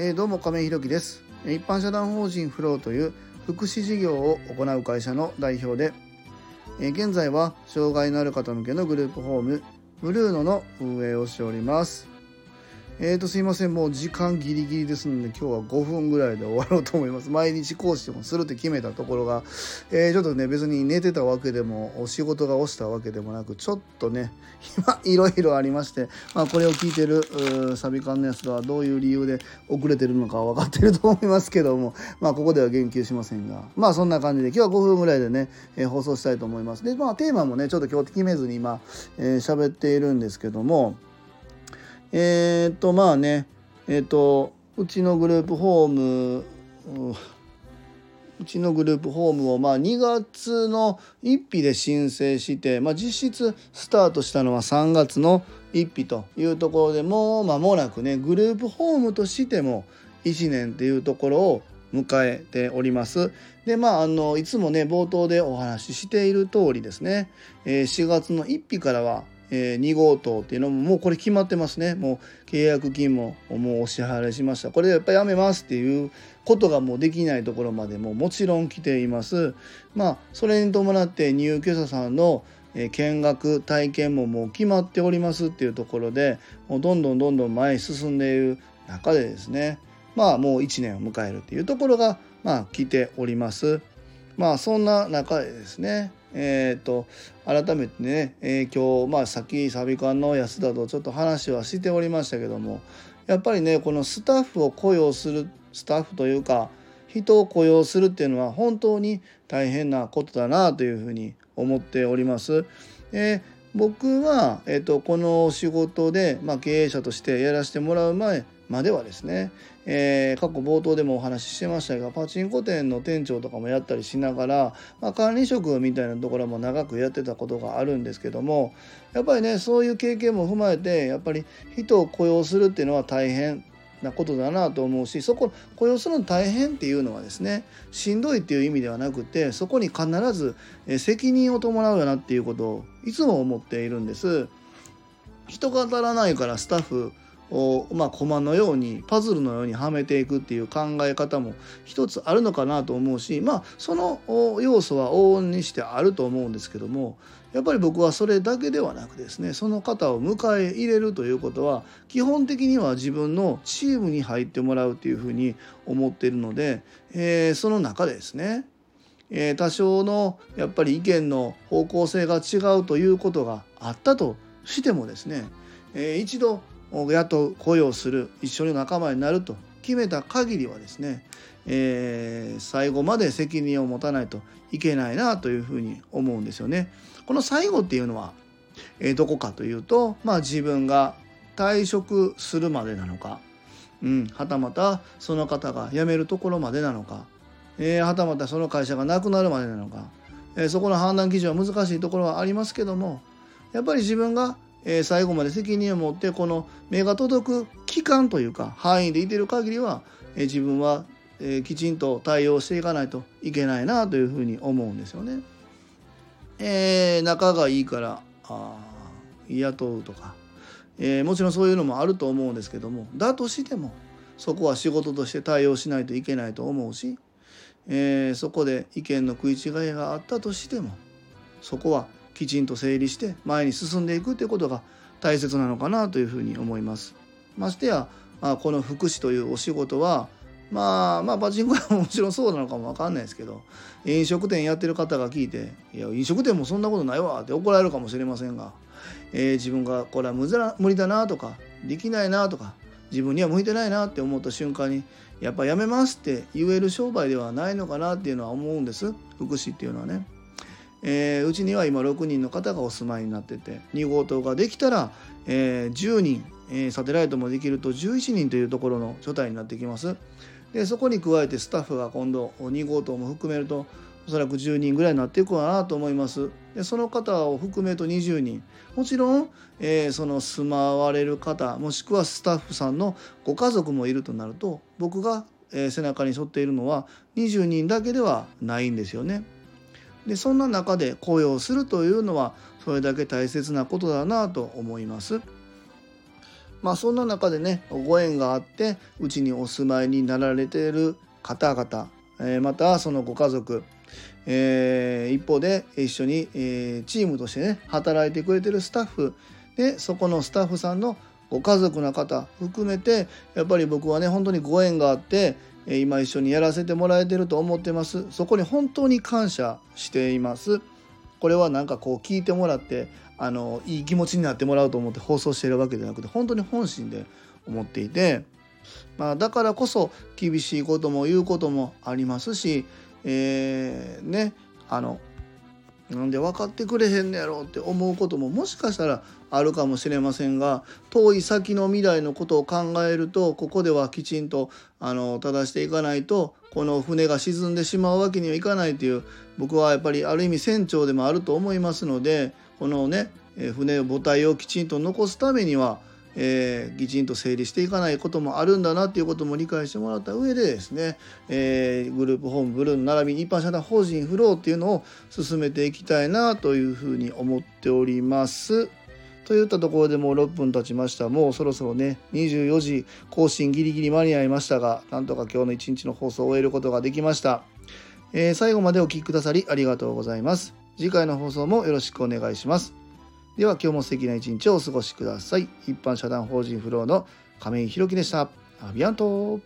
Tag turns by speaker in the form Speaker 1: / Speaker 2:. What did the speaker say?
Speaker 1: えー、どうも亀井弘樹です。一般社団法人フローという福祉事業を行う会社の代表で、えー、現在は障害のある方向けのグループホームブルーノの運営をしております。えーとすいません。もう時間ギリギリですので今日は5分ぐらいで終わろうと思います。毎日講師でもするって決めたところが、えー、ちょっとね別に寝てたわけでもお仕事が落ちたわけでもなくちょっとね今いろいろありまして、まあ、これを聞いてるサビ缶のやつはどういう理由で遅れてるのか分かってると思いますけどもまあここでは言及しませんがまあそんな感じで今日は5分ぐらいでね、えー、放送したいと思います。でまあテーマもねちょっと今日決めずに今喋、えー、っているんですけどもえー、っとまあねえー、っとうちのグループホームうちのグループホームをまあ2月の1日で申請して、まあ、実質スタートしたのは3月の1日というところでもう間もなくねグループホームとしても1年っていうところを迎えております。でまああのいつもね冒頭でお話ししている通りですね、えー、4月の1日からはえー、2号棟っていうのももうこれ決まってますね。もう契約金ももうお支払いしました。これでやっぱりやめますっていうことがもうできないところまでももちろん来ています。まあそれに伴って入居者さんの見学体験ももう決まっておりますっていうところでもうどんどんどんどん前に進んでいる中でですね。まあもう1年を迎えるっていうところがまあ来ております。まあそんな中でですね。えーと、改めてね、えー、今日、まあ、さっきサビ館の安田とちょっと話はしておりましたけどもやっぱりねこのスタッフを雇用するスタッフというか人を雇用するっていうのは本当に大変なことだなというふうに思っております。え僕は、えーとこの仕事で、まあ、経営者としてやらせてもらう前まではですね、えー、過去冒頭でもお話ししてましたがパチンコ店の店長とかもやったりしながら、まあ、管理職みたいなところも長くやってたことがあるんですけどもやっぱりねそういう経験も踏まえてやっぱり人を雇用するっていうのは大変なことだなと思うしそこ雇用するの大変っていうのはですねしんどいっていう意味ではなくてそこに必ず責任を伴うよなっていうことをいつも思っているんです。人が足らないからスタッフを、まあ、駒のようにパズルのようにはめていくっていう考え方も一つあるのかなと思うしまあその要素は往々にしてあると思うんですけどもやっぱり僕はそれだけではなくですねその方を迎え入れるということは基本的には自分のチームに入ってもらうっていうふうに思っているので、えー、その中でですねえー、多少のやっぱり意見の方向性が違うということがあったとしてもですね、えー、一度雇う雇用する一緒に仲間になると決めた限りはですね、えー、最後まで責任を持たないといけないなというふうに思うんですよね。この最後っていうのは、えー、どこかというと、まあ、自分が退職するまでなのか、うん、はたまたその方が辞めるところまでなのか、えー、はたまたその会社がなくなるまでなのか、え、そこの判断基準は難しいところはありますけどもやっぱり自分がえー、最後まで責任を持ってこの目が届く期間というか範囲でいてる限りは、えー、自分は、えー、きちんと対応していかないといけないなというふうに思うんですよね。えー、仲がいいからあ雇うとか、えー、もちろんそういうのもあると思うんですけどもだとしてもそこは仕事として対応しないといけないと思うし、えー、そこで意見の食い違いがあったとしてもそこはきちんと整理して前に進んでいくということが大切なのかなというふうに思います。ましてや、まあ、この福祉というお仕事はまあまあパチンコ屋ももちろんそうなのかも分かんないですけど飲食店やってる方が聞いて「いや飲食店もそんなことないわ」って怒られるかもしれませんが、えー、自分がこれは無理だなとかできないなとか自分には向いてないなって思った瞬間にやっぱやめますって言える商売ではないのかなっていうのは思うんです福祉っていうのはね。えー、うちには今6人の方がお住まいになってて2号棟ができたら、えー、10人、えー、サテライトもできると11人というところの所帯になってきます。でそこに加えてスタッフが今度2号棟も含めるとおそらく10人ぐらいになっていくかなと思います。でその方を含めると20人もちろん、えー、その住まわれる方もしくはスタッフさんのご家族もいるとなると僕が、えー、背中に沿っているのは20人だけではないんですよね。でそんな中で雇用するというのはそれだけ大切なことだなと思います。まあそんな中でねご縁があってうちにお住まいになられている方々、えー、またそのご家族、えー、一方で一緒に、え、チームとしてね働いてくれてるスタッフでそこのスタッフさんのご家族の方含めてやっぱり僕はね本当にご縁があって今一緒にやらせてもらえてると思ってます。そこに本当に感謝しています。これはなんかこう聞いてもらってあのいい気持ちになってもらうと思って放送してるわけじゃなくて本当に本心で思っていて、まあ、だからこそ厳しいことも言うこともありますし、えー、ねあのなんで分かってくれへんねやろって思うことももしかしたらあるかもしれませんが遠い先の未来のことを考えるとここではきちんとあの正していかないとこの船が沈んでしまうわけにはいかないという僕はやっぱりある意味船長でもあると思いますのでこのね船母体をきちんと残すためにはえー、きちんと整理していかないこともあるんだなっていうことも理解してもらった上でですね、えー、グループホームブルーの並びに一般社団法人フローっていうのを進めていきたいなというふうに思っております。といったところでもう6分経ちました。もうそろそろね、24時更新ギリギリ間に合いましたが、なんとか今日の一日の放送を終えることができました。えー、最後までお聴きくださりありがとうございます。次回の放送もよろしくお願いします。では今日も素敵な一日をお過ごしください。一般社団法人フローの亀井宏樹でした。アビアント